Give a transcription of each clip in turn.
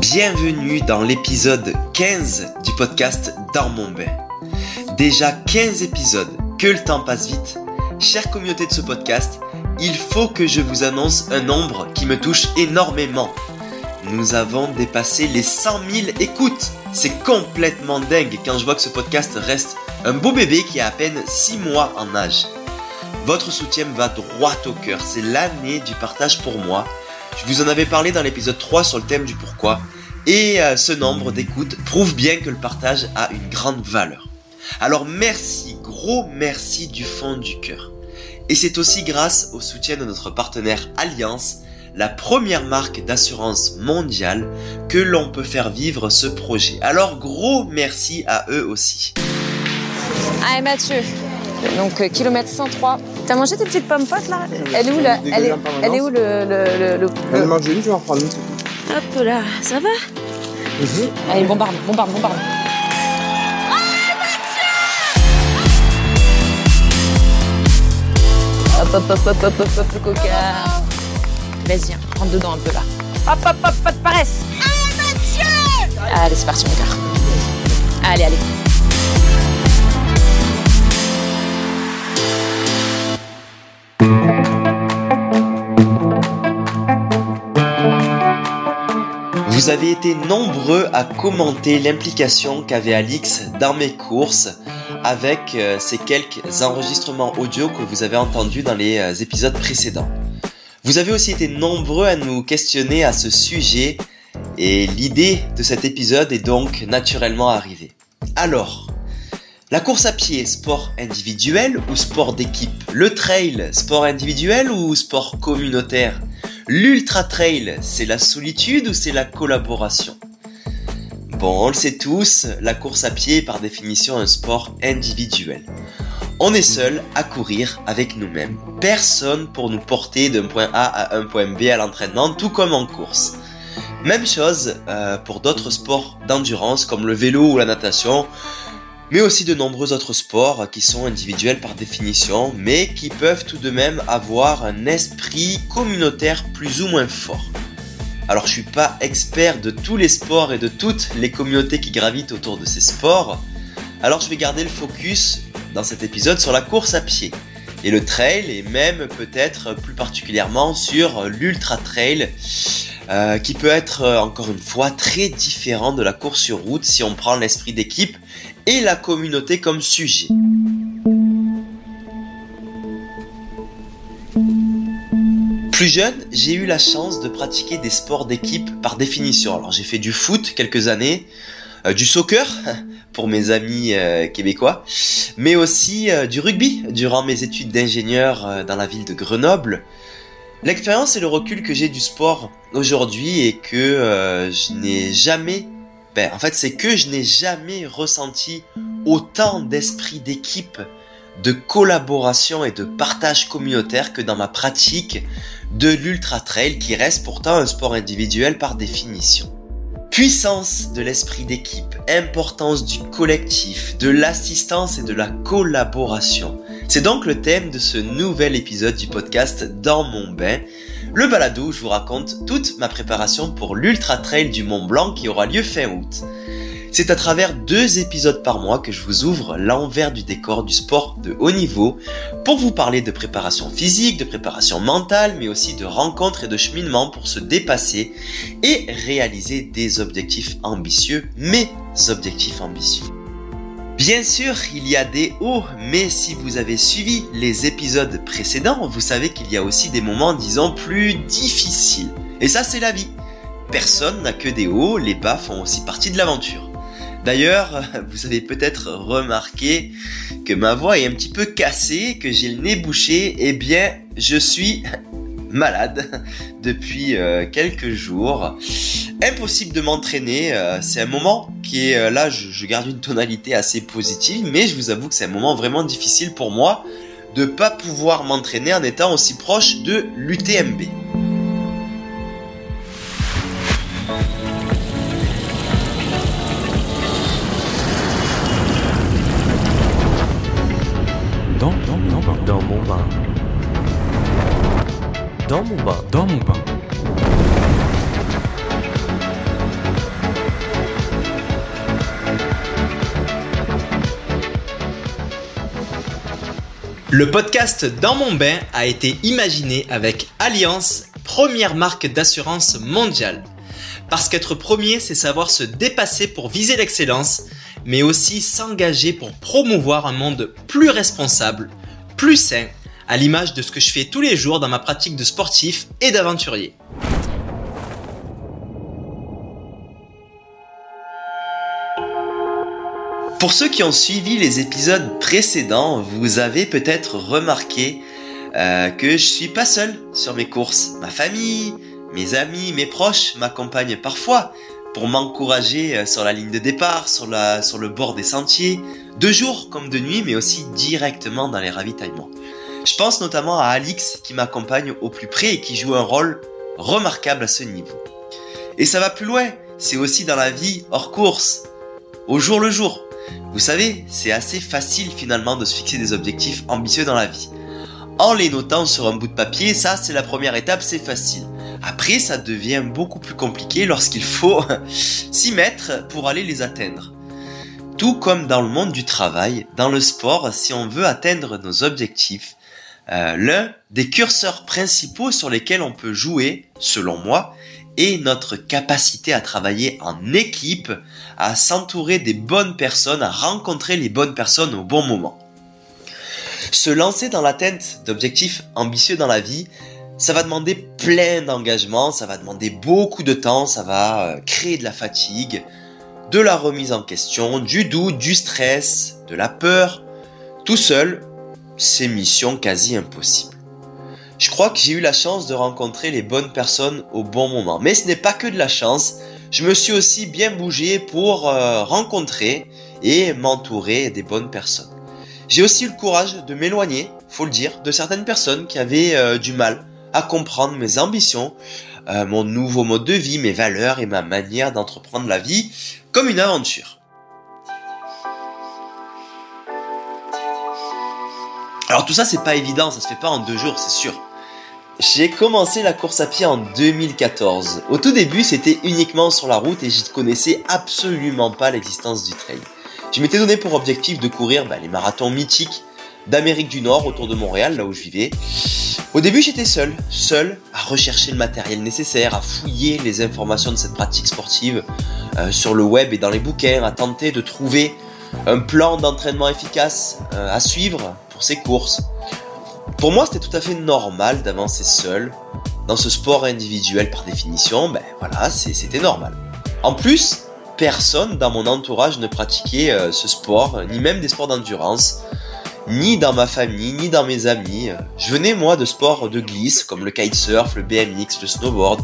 Bienvenue dans l'épisode 15 du podcast Dans mon. Déjà 15 épisodes, que le temps passe vite. Chère communauté de ce podcast, il faut que je vous annonce un nombre qui me touche énormément. Nous avons dépassé les 100 000 écoutes. C'est complètement dingue quand je vois que ce podcast reste un beau bébé qui a à peine 6 mois en âge. Votre soutien va droit au cœur. C'est l'année du partage pour moi. Je vous en avais parlé dans l'épisode 3 sur le thème du pourquoi. Et euh, ce nombre d'écoutes prouve bien que le partage a une grande valeur. Alors merci, gros merci du fond du cœur. Et c'est aussi grâce au soutien de notre partenaire Alliance, la première marque d'assurance mondiale, que l'on peut faire vivre ce projet. Alors gros merci à eux aussi. Allez Mathieu, donc euh, kilomètre 103. T'as mangé tes petites pommes potes là Elle est où là elle est, elle est où le... le, le, le- J'en ai mangé une, je vais en reprendre une. Hop là, ça va Allez, bombarde, bombarde, bombarde. Hop, hop, hop, hop, hop, hop, hop, le coca. Vas-y, hein, rentre dedans un peu là. Hop, hop, hop, pas de paresse. Allez, c'est parti, mon cœur. Allez, allez. Vous avez été nombreux à commenter l'implication qu'avait Alix dans mes courses avec euh, ces quelques enregistrements audio que vous avez entendus dans les euh, épisodes précédents. Vous avez aussi été nombreux à nous questionner à ce sujet et l'idée de cet épisode est donc naturellement arrivée. Alors, la course à pied, sport individuel ou sport d'équipe? Le trail, sport individuel ou sport communautaire? L'ultra trail, c'est la solitude ou c'est la collaboration? Bon, on le sait tous, la course à pied est par définition un sport individuel. On est seul à courir avec nous-mêmes. Personne pour nous porter d'un point A à un point B à l'entraînement, tout comme en course. Même chose euh, pour d'autres sports d'endurance comme le vélo ou la natation, mais aussi de nombreux autres sports qui sont individuels par définition, mais qui peuvent tout de même avoir un esprit communautaire plus ou moins fort. Alors je suis pas expert de tous les sports et de toutes les communautés qui gravitent autour de ces sports, alors je vais garder le focus dans cet épisode sur la course à pied et le trail et même peut-être plus particulièrement sur l'ultra trail euh, qui peut être euh, encore une fois très différent de la course sur route si on prend l'esprit d'équipe et la communauté comme sujet. Plus jeune, j'ai eu la chance de pratiquer des sports d'équipe par définition. Alors j'ai fait du foot quelques années, euh, du soccer pour mes amis euh, québécois, mais aussi euh, du rugby durant mes études d'ingénieur dans la ville de Grenoble. L'expérience et le recul que j'ai du sport aujourd'hui est que je n'ai jamais, ben en fait c'est que je n'ai jamais ressenti autant d'esprit d'équipe, de collaboration et de partage communautaire que dans ma pratique de l'ultra trail qui reste pourtant un sport individuel par définition. Puissance de l'esprit d'équipe, importance du collectif, de l'assistance et de la collaboration. C'est donc le thème de ce nouvel épisode du podcast Dans mon bain, le balado je vous raconte toute ma préparation pour l'Ultra Trail du Mont Blanc qui aura lieu fin août. C'est à travers deux épisodes par mois que je vous ouvre l'envers du décor du sport de haut niveau pour vous parler de préparation physique, de préparation mentale, mais aussi de rencontres et de cheminement pour se dépasser et réaliser des objectifs ambitieux, mes objectifs ambitieux. Bien sûr, il y a des hauts, mais si vous avez suivi les épisodes précédents, vous savez qu'il y a aussi des moments, disons, plus difficiles. Et ça, c'est la vie. Personne n'a que des hauts, les bas font aussi partie de l'aventure. D'ailleurs, vous avez peut-être remarqué que ma voix est un petit peu cassée, que j'ai le nez bouché, eh bien, je suis malade depuis euh, quelques jours. Impossible de m'entraîner, euh, c'est un moment qui est euh, là, je, garde une tonalité assez positive, mais je vous avoue que c'est un moment vraiment difficile pour moi de pas pouvoir m'entraîner en étant aussi proche de l'UTMB. Le podcast Dans mon bain a été imaginé avec Alliance, première marque d'assurance mondiale. Parce qu'être premier, c'est savoir se dépasser pour viser l'excellence, mais aussi s'engager pour promouvoir un monde plus responsable, plus sain, à l'image de ce que je fais tous les jours dans ma pratique de sportif et d'aventurier. Pour ceux qui ont suivi les épisodes précédents, vous avez peut-être remarqué euh, que je suis pas seul sur mes courses. Ma famille, mes amis, mes proches m'accompagnent parfois pour m'encourager euh, sur la ligne de départ, sur, sur le bord des sentiers, de jour comme de nuit, mais aussi directement dans les ravitaillements. Je pense notamment à Alix qui m'accompagne au plus près et qui joue un rôle remarquable à ce niveau. Et ça va plus loin, c'est aussi dans la vie hors course, au jour le jour. Vous savez, c'est assez facile finalement de se fixer des objectifs ambitieux dans la vie. En les notant sur un bout de papier, ça c'est la première étape, c'est facile. Après, ça devient beaucoup plus compliqué lorsqu'il faut s'y mettre pour aller les atteindre. Tout comme dans le monde du travail, dans le sport, si on veut atteindre nos objectifs, euh, l'un des curseurs principaux sur lesquels on peut jouer, selon moi, est notre capacité à travailler en équipe, à s'entourer des bonnes personnes, à rencontrer les bonnes personnes au bon moment. Se lancer dans l'atteinte d'objectifs ambitieux dans la vie, ça va demander plein d'engagement, ça va demander beaucoup de temps, ça va euh, créer de la fatigue, de la remise en question, du doute, du stress, de la peur. Tout seul, c'est mission quasi impossible. Je crois que j'ai eu la chance de rencontrer les bonnes personnes au bon moment. Mais ce n'est pas que de la chance, je me suis aussi bien bougé pour euh, rencontrer et m'entourer des bonnes personnes. J'ai aussi eu le courage de m'éloigner, faut le dire, de certaines personnes qui avaient euh, du mal à comprendre mes ambitions, euh, mon nouveau mode de vie, mes valeurs et ma manière d'entreprendre la vie comme une aventure. Alors tout ça c'est pas évident, ça se fait pas en deux jours, c'est sûr. J'ai commencé la course à pied en 2014. Au tout début, c'était uniquement sur la route et je ne connaissais absolument pas l'existence du trail. Je m'étais donné pour objectif de courir bah, les marathons mythiques d'Amérique du Nord autour de Montréal, là où je vivais. Au début, j'étais seul, seul à rechercher le matériel nécessaire, à fouiller les informations de cette pratique sportive euh, sur le web et dans les bouquins, à tenter de trouver un plan d'entraînement efficace euh, à suivre pour ces courses. Pour moi, c'était tout à fait normal d'avancer seul dans ce sport individuel par définition. Ben voilà, c'était normal. En plus, personne dans mon entourage ne pratiquait euh, ce sport, ni même des sports d'endurance, ni dans ma famille, ni dans mes amis. Je venais moi de sports de glisse comme le kitesurf, le BMX, le snowboard.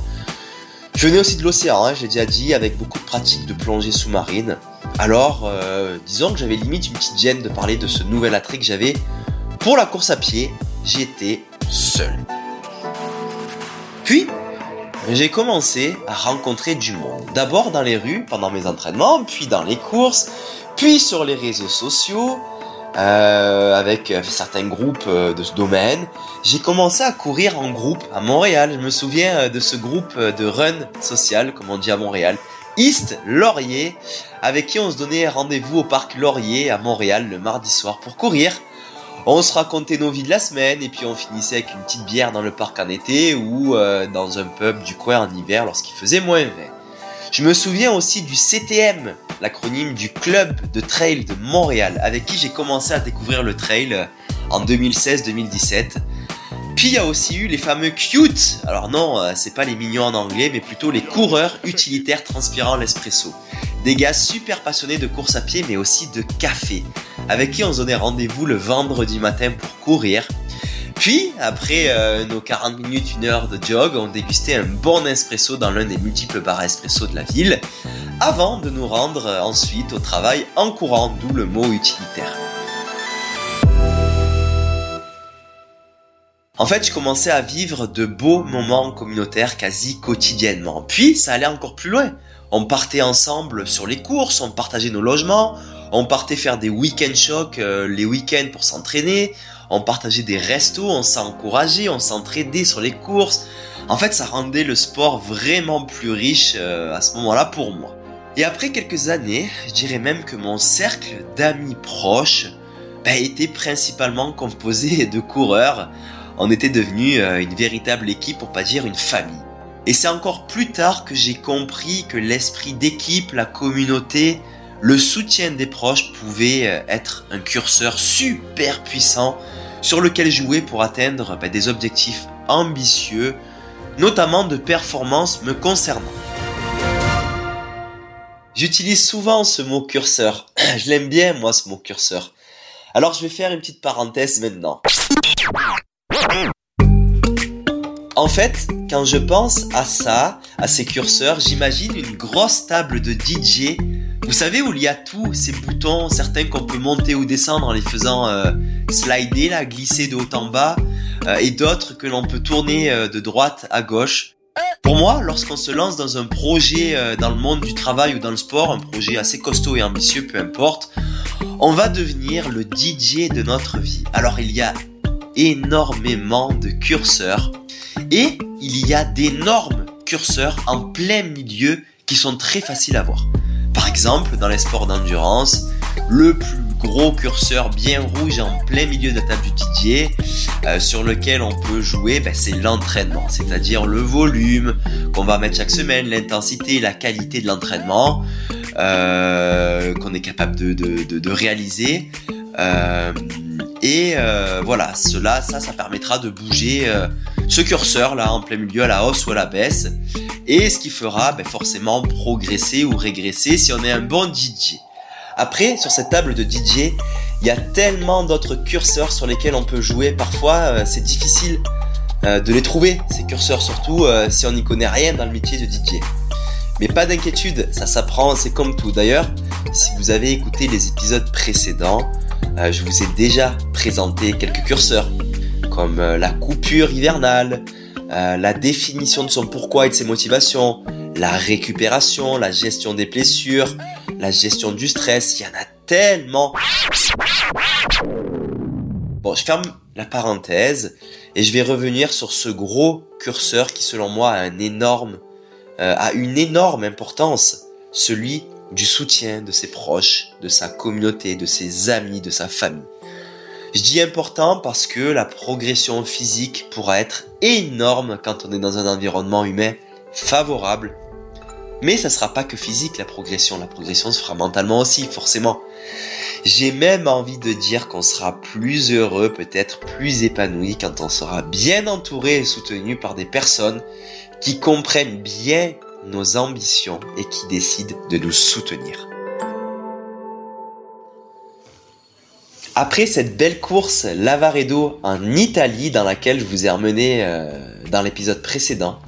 Je venais aussi de l'océan, hein, j'ai déjà dit, avec beaucoup de pratiques de plongée sous-marine. Alors, euh, disons que j'avais limite une petite gêne de parler de ce nouvel attrait que j'avais pour la course à pied j'étais seul. Puis, j'ai commencé à rencontrer du monde. D'abord dans les rues pendant mes entraînements, puis dans les courses, puis sur les réseaux sociaux, euh, avec euh, certains groupes euh, de ce domaine. J'ai commencé à courir en groupe à Montréal. Je me souviens de ce groupe de run social, comme on dit à Montréal. East Laurier, avec qui on se donnait rendez-vous au parc Laurier à Montréal le mardi soir pour courir on se racontait nos vies de la semaine et puis on finissait avec une petite bière dans le parc en été ou euh, dans un pub du coin en hiver lorsqu'il faisait moins 20. Je me souviens aussi du CTM, l'acronyme du Club de Trail de Montréal, avec qui j'ai commencé à découvrir le trail euh, en 2016-2017. Puis il y a aussi eu les fameux cute. Alors non, euh, c'est pas les mignons en anglais, mais plutôt les coureurs utilitaires transpirant l'espresso. Des gars super passionnés de course à pied, mais aussi de café avec qui on se donnait rendez-vous le vendredi matin pour courir. Puis, après euh, nos 40 minutes, une heure de jog, on dégustait un bon espresso dans l'un des multiples bars espresso de la ville, avant de nous rendre euh, ensuite au travail en courant, d'où le mot utilitaire. En fait, je commençais à vivre de beaux moments communautaires quasi quotidiennement. Puis, ça allait encore plus loin. On partait ensemble sur les courses, on partageait nos logements, on partait faire des week-end shocks euh, les week-ends pour s'entraîner. On partageait des restos, on s'encourageait, on s'entraidait sur les courses. En fait, ça rendait le sport vraiment plus riche euh, à ce moment-là pour moi. Et après quelques années, je dirais même que mon cercle d'amis proches bah, était principalement composé de coureurs. On était devenu euh, une véritable équipe, pour pas dire une famille. Et c'est encore plus tard que j'ai compris que l'esprit d'équipe, la communauté, le soutien des proches pouvait euh, être un curseur super puissant sur lequel jouer pour atteindre bah, des objectifs ambitieux, notamment de performance me concernant. J'utilise souvent ce mot curseur. Je l'aime bien, moi, ce mot curseur. Alors, je vais faire une petite parenthèse maintenant. En fait, quand je pense à ça, à ces curseurs, j'imagine une grosse table de DJ. Vous savez où il y a tous ces boutons, certains qu'on peut monter ou descendre en les faisant euh, slider, là, glisser de haut en bas, euh, et d'autres que l'on peut tourner euh, de droite à gauche. Pour moi, lorsqu'on se lance dans un projet dans le monde du travail ou dans le sport, un projet assez costaud et ambitieux, peu importe, on va devenir le DJ de notre vie. Alors il y a énormément de curseurs et il y a d'énormes curseurs en plein milieu qui sont très faciles à voir. Par exemple, dans les sports d'endurance, le plus gros curseur bien rouge en plein milieu de la table du DJ euh, sur lequel on peut jouer, ben, c'est l'entraînement, c'est-à-dire le volume qu'on va mettre chaque semaine, l'intensité, la qualité de l'entraînement euh, qu'on est capable de, réaliser. Euh, et euh, voilà, cela, ça, ça permettra de bouger euh, ce curseur là en plein milieu à la hausse ou à la baisse. Et ce qui fera ben, forcément progresser ou régresser si on est un bon DJ. Après, sur cette table de DJ, il y a tellement d'autres curseurs sur lesquels on peut jouer. Parfois, euh, c'est difficile de les trouver, ces curseurs, surtout si on n'y connaît rien dans le métier de DJ. Mais pas d'inquiétude, ça s'apprend, c'est comme tout. D'ailleurs, si vous avez écouté les épisodes précédents, je vous ai déjà présenté quelques curseurs, comme euh, la coupure hivernale, euh, la définition de son pourquoi et de ses motivations, la récupération, la gestion des blessures, la gestion du stress, il y en a tellement. Bon, je ferme la parenthèse et je vais revenir sur ce gros curseur qui selon moi a énorme, a une énorme importance, celui du soutien de ses proches, de sa communauté, de ses amis, de sa famille. Je dis important parce que la progression physique pourra être énorme quand on est dans un environnement humain favorable. Mais ça sera pas que physique la progression, la progression se fera mentalement aussi, forcément. J'ai même envie de dire qu'on sera plus heureux, peut-être plus épanoui quand on sera bien entouré et soutenu par des personnes qui comprennent bien nos ambitions et qui décide de nous soutenir. Après cette belle course Lavaredo en Italie dans laquelle je vous ai emmené euh, dans l'épisode précédent,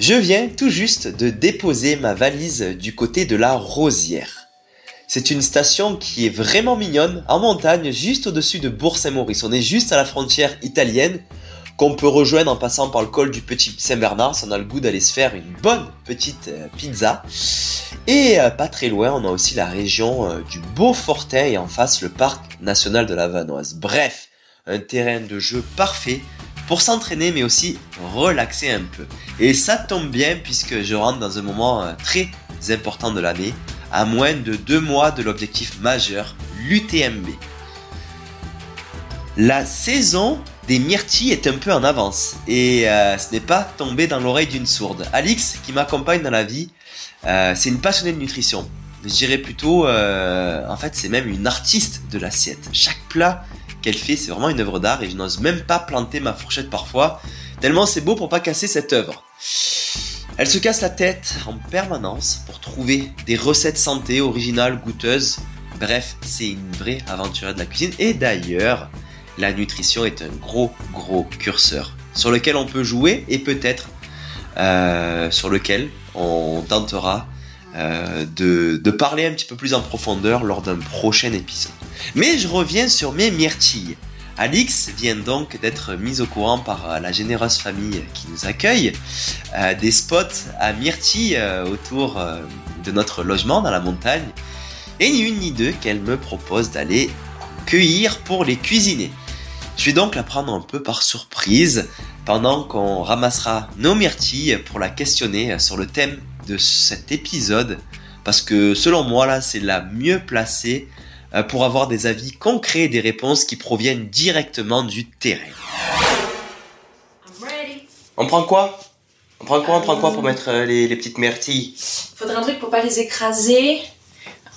je viens tout juste de déposer ma valise du côté de la Rosière. C'est une station qui est vraiment mignonne, en montagne, juste au-dessus de Bourg-Saint-Maurice. On est juste à la frontière italienne qu'on peut rejoindre en passant par le col du Petit Saint-Bernard si on a le goût d'aller se faire une bonne petite euh, pizza. Et euh, pas très loin, on a aussi la région euh, du Beaufortin et en face le parc national de la Vanoise. Bref, un terrain de jeu parfait pour s'entraîner mais aussi relaxer un peu. Et ça tombe bien puisque je rentre dans un moment très important de l'année, à moins de deux mois de l'objectif majeur, l'UTMB. La saison des myrtilles est un peu en avance et euh, ce n'est pas tombé dans l'oreille d'une sourde. Alix, qui m'accompagne dans la vie, euh, c'est une passionnée de nutrition. Je dirais plutôt, euh, en fait, c'est même une artiste de l'assiette. Chaque plat qu'elle fait, c'est vraiment une œuvre d'art et je n'ose même pas planter ma fourchette parfois, tellement c'est beau pour pas casser cette œuvre. Elle se casse la tête en permanence pour trouver des recettes santé originales, goûteuses. Bref, c'est une vraie aventure de la cuisine. Et d'ailleurs, la nutrition est un gros gros curseur sur lequel on peut jouer et peut-être euh, sur lequel on tentera euh, de, parler un petit peu plus en profondeur lors d'un prochain épisode. Mais je reviens sur mes myrtilles. Alix vient donc d'être mise au courant par euh, la généreuse famille qui nous accueille des spots à myrtilles autour de notre logement dans la montagne. Et ni une ni deux qu'elle me propose d'aller cueillir pour les cuisiner. Je vais donc la prendre un peu par surprise pendant qu'on ramassera nos myrtilles pour la questionner sur le thème de cet épisode. Parce que selon moi là c'est la mieux placée euh, pour avoir des avis concrets et des réponses qui proviennent directement du terrain. On prend quoi? On prend quoi? On prend quoi pour mettre euh, les, les petites myrtilles? Faudrait un truc pour pas les écraser.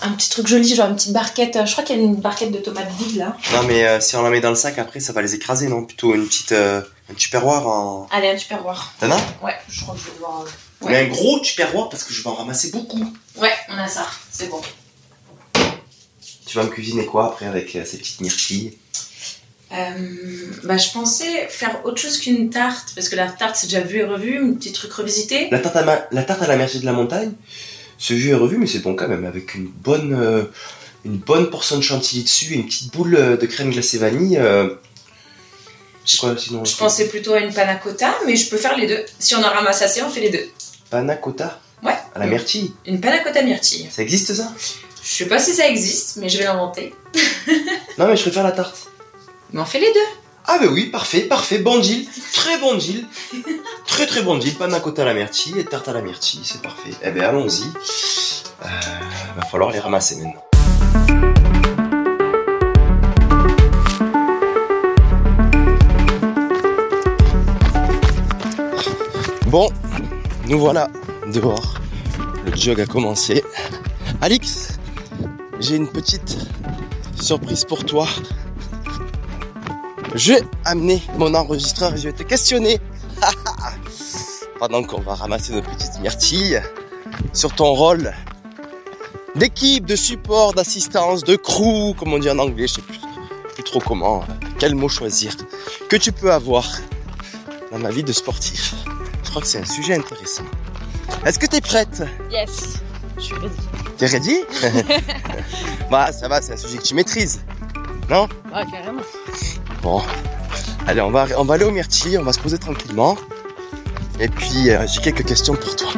Un petit truc joli, genre une petite barquette. Je crois qu'il y a une barquette de tomates vides là. Non mais euh, si on la met dans le sac après ça va les écraser non? Plutôt une petite euh, un tupperware en... Allez, un tupperware. T'en as? Ouais, je crois que je vais devoir. euh, Mais un gros tupperware parce que je vais en ramasser beaucoup. Ouais, on a ça, c'est bon. Tu vas me cuisiner quoi après avec euh, ces petites myrtilles? Euh, bah, je pensais faire autre chose qu'une tarte, parce que la tarte c'est déjà vu et revu, un petit truc revisité. la tarte, à ma- la tarte à la myrtille de la montagne, c'est vu et revu mais c'est bon quand même avec une bonne, euh, une bonne portion de chantilly dessus et une petite boule euh, de crème glacée vanille. euh, C'est quoi sinon Je pensais plutôt à une panna cotta, mais je peux faire les deux. Si on en ramasse assez, on fait les deux. Panna cotta? Ouais. à la myrtille? Une panna cotta myrtille. Ça existe ça? Je sais pas si ça existe, mais je vais l'inventer. Non mais je préfère la tarte. Mais on fait les deux. Ah bah oui, parfait, parfait, bon deal, très bon deal, très très bon deal, panna à la myrtille et tarte à la myrtille, c'est parfait. Eh ben allons-y, euh, va falloir les ramasser maintenant. Bon, nous voilà dehors, le jog a commencé. Alix, j'ai une petite surprise pour toi. Je vais amener mon enregistreur et je vais te questionner. Pendant qu'on va ramasser nos petites myrtilles sur ton rôle d'équipe, de support, d'assistance, de crew, comme on dit en anglais, je sais plus, plus trop comment, quel mot choisir, que tu peux avoir dans ma vie de sportif. Je crois que c'est un sujet intéressant. Est-ce que tu es prête? Yes. Je suis ready. T'es ready? Bah ça va, c'est un sujet que tu maîtrises. Non? Ah, carrément. Bon, allez, on va, aller au myrtille, on va se poser tranquillement. Et puis, euh, j'ai quelques questions pour toi.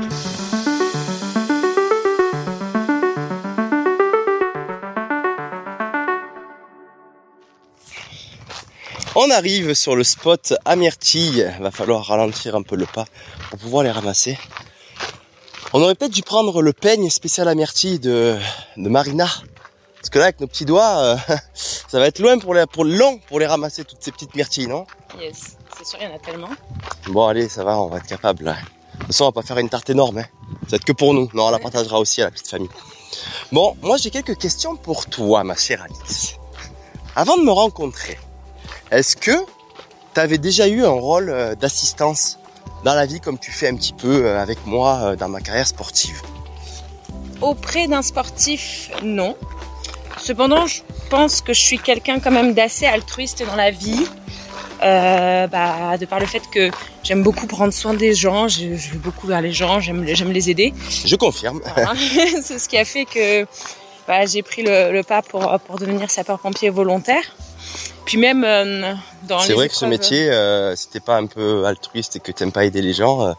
On arrive sur le spot à myrtille. Va falloir ralentir un peu le pas pour pouvoir les ramasser. On aurait peut-être dû prendre le peigne spécial à myrtille de, de Marina. Parce que là, avec nos petits doigts, euh, ça va être loin pour les, pour long pour les ramasser toutes ces petites myrtilles, non? Yes. C'est sûr, il y en a tellement. Bon, allez, ça va, on va être capable. Là. De toute façon, on va pas faire une tarte énorme. Hein. Ça va être que pour nous. Non, on la partagera aussi à la petite famille. Bon, moi, j'ai quelques questions pour toi, ma chère Alice. Avant de me rencontrer, est-ce que tu avais déjà eu un rôle euh, d'assistance dans la vie comme tu fais un petit peu euh, avec moi euh, dans ma carrière sportive? Auprès d'un sportif, non. Cependant, je pense que je suis quelqu'un quand même d'assez altruiste dans la vie. Euh, bah, de par le fait que j'aime beaucoup prendre soin des gens, je, je vais beaucoup vers les gens, j'aime les aider. Je confirme. Voilà. C'est ce qui a fait que bah, j'ai pris le, le pas pour, pour devenir sapeur-pompier volontaire. Puis même euh, dans C'est vrai que ce métier, euh, si t'es pas un peu altruiste et que t'aimes pas aider les gens, euh,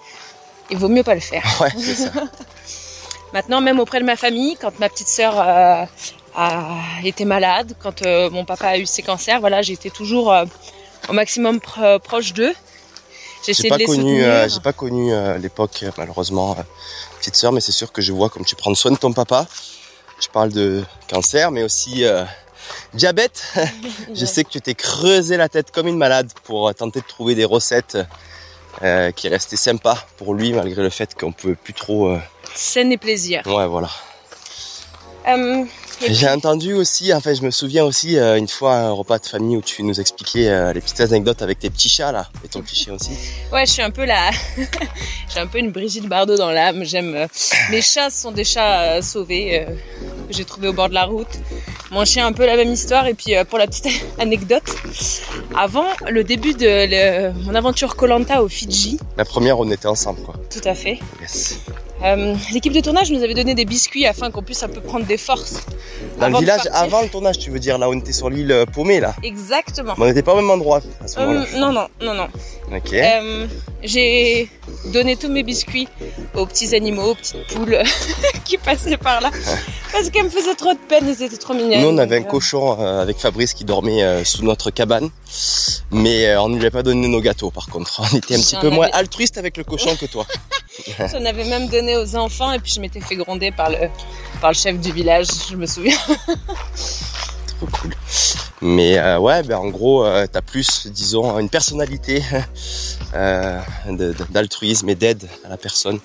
il vaut mieux pas le faire. ouais, ça. Maintenant, même auprès de ma famille, quand ma petite sœur euh, a été malade, quand euh, mon papa a eu ses cancers, voilà, j'étais toujours euh, au maximum pro- proche d'eux. J'ai pas de connu, euh, j'ai pas connu euh, l'époque euh, malheureusement, euh, petite sœur, mais c'est sûr que je vois comme tu prends soin de ton papa. Je parle de cancer, mais aussi euh, diabète. je sais que tu t'es creusé la tête comme une malade pour euh, tenter de trouver des recettes euh, qui restaient sympas pour lui, malgré le fait qu'on pouvait plus trop. euh, Scène et plaisir. Ouais, voilà. Euh, J'ai entendu aussi, enfin, je me souviens aussi euh, une fois un repas de famille où tu nous expliquais euh, les petites anecdotes avec tes petits chats là, et ton petit chien aussi. Ouais, je suis un peu la. J'ai un peu une Brigitte Bardot dans l'âme. J'aime. euh, Mes chats sont des chats euh, sauvés que j'ai trouvés au bord de la route. Mon chien, un peu la même histoire. Et puis, pour la petite anecdote, avant le début de le- mon aventure Colanta au Fidji, La première, on était ensemble quoi. tout à fait, Yes. Euh, l'équipe de tournage nous avait donné des biscuits afin qu'on puisse un peu prendre des forces. Dans le village, avant le tournage, tu veux dire, là où on était sur l'île euh, paumée, là. Exactement. Mais on n'était pas au même endroit à ce moment-là. Euh, non, non, non, non. Ok. Euh, j'ai donné tous mes biscuits aux petits animaux, aux petites poules qui passaient par là. Parce qu'elles me faisaient trop de peine et c'était trop mignon. Nous, on avait un cochon avec Fabrice qui dormait sous notre cabane. Mais on ne lui a pas donné nos gâteaux, par contre. On était un petit peu moins altruiste avec le cochon que toi. J'en avais même donné aux enfants et puis je m'étais fait gronder par le, par le chef du village, je me souviens. trop cool. Mais euh, ouais, ben en gros, euh, t'as plus, disons, une personnalité euh, d'altruisme et d'aide à la personne.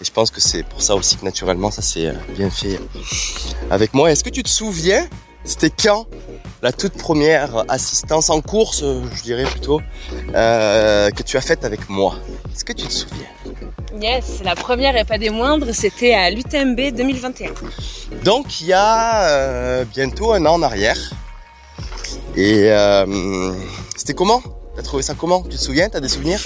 Et je pense que c'est pour ça aussi que naturellement, ça s'est bien fait avec moi. Est-ce que tu te souviens, c'était quand la toute première assistance en course, je dirais plutôt, que tu as faite avec moi? Est-ce que tu te souviens? Yes, la première et pas des moindres, c'était à l'UTMB 2021. Donc il y a euh, bientôt un an en arrière. Et euh, c'était comment? T'as trouvé ça comment? Tu te souviens? T'as des souvenirs?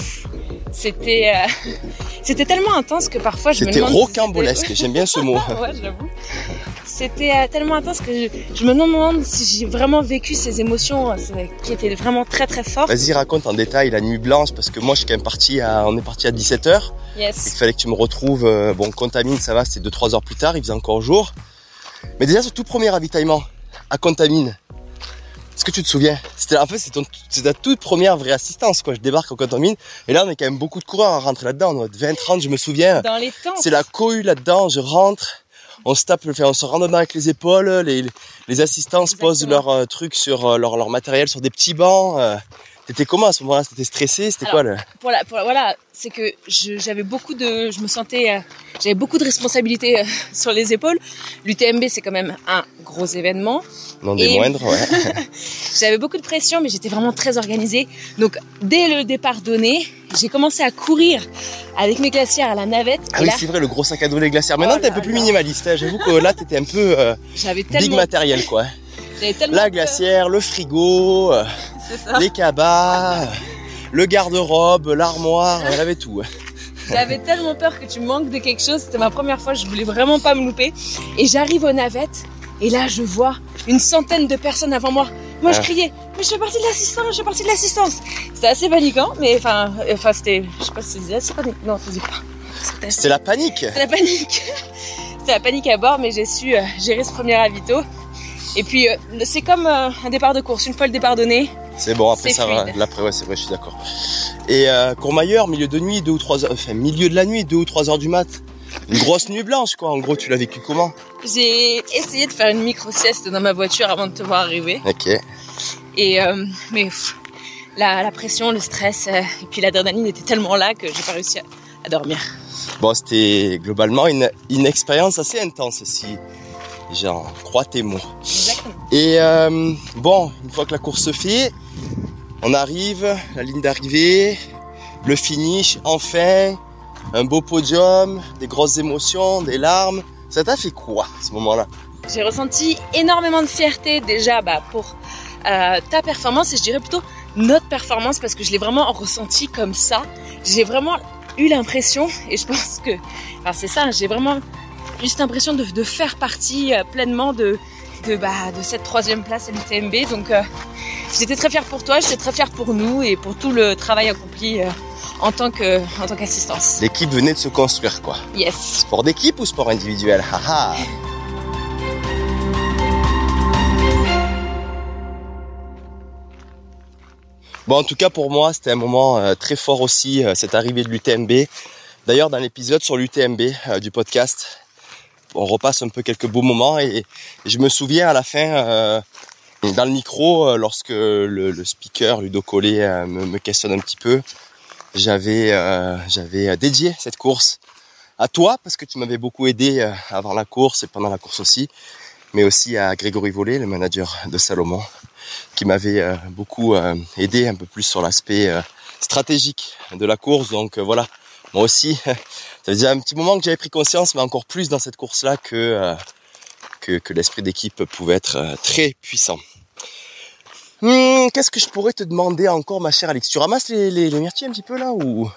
C'était euh, c'était tellement intense que parfois je me C'était demande si rocambolesque, j'aime bien ce mot. c'était- ouais, j'avoue. C'était euh, tellement intense que je, je me demande si j'ai vraiment vécu ces émotions euh, qui étaient vraiment très très fortes. Vas-y raconte en détail la nuit blanche parce que moi je suis quand même parti à, on est parti à 17h. Il Yes. fallait que tu me retrouves, bon Contamine ça va c'était 2-3 heures plus tard, il faisait encore jour. Mais déjà ce tout premier ravitaillement à Contamine, est-ce que tu te souviens? C'était en fait c'est ta toute première vraie assistance quoi. Je débarque en Contamine et là on est quand même beaucoup de coureurs à rentrer là-dedans, on doit être 20-30 je me souviens. Dans les temps. C'est la cohue là-dedans, je rentre, on se tape, enfin, on se dedans avec les épaules, les, les assistants se posent leur euh, truc sur euh, leur, leur matériel sur des petits bancs. euh. T'étais comment à ce moment-là? T'étais stressé? C'était quoi le... pour la, pour la- voilà, c'est que j'avais beaucoup de, je me sentais, euh, j'avais beaucoup de responsabilités euh, sur les épaules. L'UTMB, c'est quand même un gros événement. Non des Et- moindres, ouais. J'avais beaucoup de pression, mais j'étais vraiment très organisée. Donc, dès le départ donné, j'ai commencé à courir avec mes glacières à la navette. Ah oui, là, c'est vrai, le gros sac à dos, les glacières. Maintenant, Oh t'es un peu plus minimaliste. hein. J'avoue que là, t'étais un peu euh, j'avais big tellement, matériel, quoi. j'avais tellement La glacière, le frigo, euh, ça. les cabas, le garde-robe, l'armoire, elle avait tout. hein. J'avais tellement peur que tu manques de quelque chose. C'était ma première fois, je voulais vraiment pas me louper. Et j'arrive aux navettes, et là, je vois une centaine de personnes avant moi. Moi, je Ah. criais, mais je fais partie de l'assistance, je fais partie de l'assistance. C'était assez paniquant, mais enfin, enfin, c'était, je sais pas si disait assez paniquant. Non, dit pas. C'était C'est la panique. C'était la panique. C'était la panique à bord, mais j'ai su euh, gérer ce premier ravito. Et puis, euh, c'est comme euh, un départ de course. Une fois le départ donné, C'est bon, après ça va. fluide. Là, après, ouais, c'est vrai, je suis d'accord. Et euh, Courmayeur, milieu de nuit, deux ou trois heures, enfin, milieu de la nuit, deux ou trois heures du mat. Une grosse nuit blanche, quoi. En gros, tu l'as vécu comment? J'ai essayé de faire une micro-sieste dans ma voiture avant de te voir arriver. Ok. Et, euh, mais pff, la, la pression, le stress, euh, et puis l'adrénaline était tellement là que j'ai pas réussi à, à dormir. Bon, c'était globalement une, une expérience assez intense, si j'en crois tes mots. Exactement. Et euh, bon, une fois que la course se fait, on arrive, la ligne d'arrivée, le finish, enfin, un beau podium, des grosses émotions, des larmes. Ça t'a fait quoi à ce moment-là? J'ai ressenti énormément de fierté déjà bah, pour euh, ta performance et je dirais plutôt notre performance parce que je l'ai vraiment ressenti comme ça. J'ai vraiment eu l'impression et je pense que enfin, c'est ça, j'ai vraiment eu cette impression de, de faire partie euh, pleinement de, de, bah, de cette troisième place à l'UTMB. Donc euh, j'étais très fière pour toi, j'étais très fière pour nous et pour tout le travail accompli euh, en tant que en tant qu'assistance. L'équipe venait de se construire, quoi. Yes. Sport d'équipe ou sport individuel? Haha Bon, en tout cas, pour moi, c'était un moment euh, très fort aussi, cette arrivée de l'UTMB. D'ailleurs, dans l'épisode sur l'UTMB du podcast, on repasse un peu quelques beaux moments et, je me souviens à la fin, euh, dans le micro, euh, lorsque le, speaker Ludo Collet euh, me, questionne un petit peu, j'avais j'avais dédié cette course à toi parce que tu m'avais beaucoup aidé avant la course et pendant la course aussi, mais aussi à Grégory Vollet, le manager de Salomon, qui m'avait beaucoup aidé un peu plus sur l'aspect stratégique de la course. Donc voilà, moi aussi, ça faisait un petit moment que j'avais pris conscience, mais encore plus dans cette course-là que, euh, que, que l'esprit d'équipe pouvait être euh, très puissant. Hum, Qu'est-ce que je pourrais te demander encore, ma chère Alix Tu ramasses les, les, les myrtilles un petit peu là ou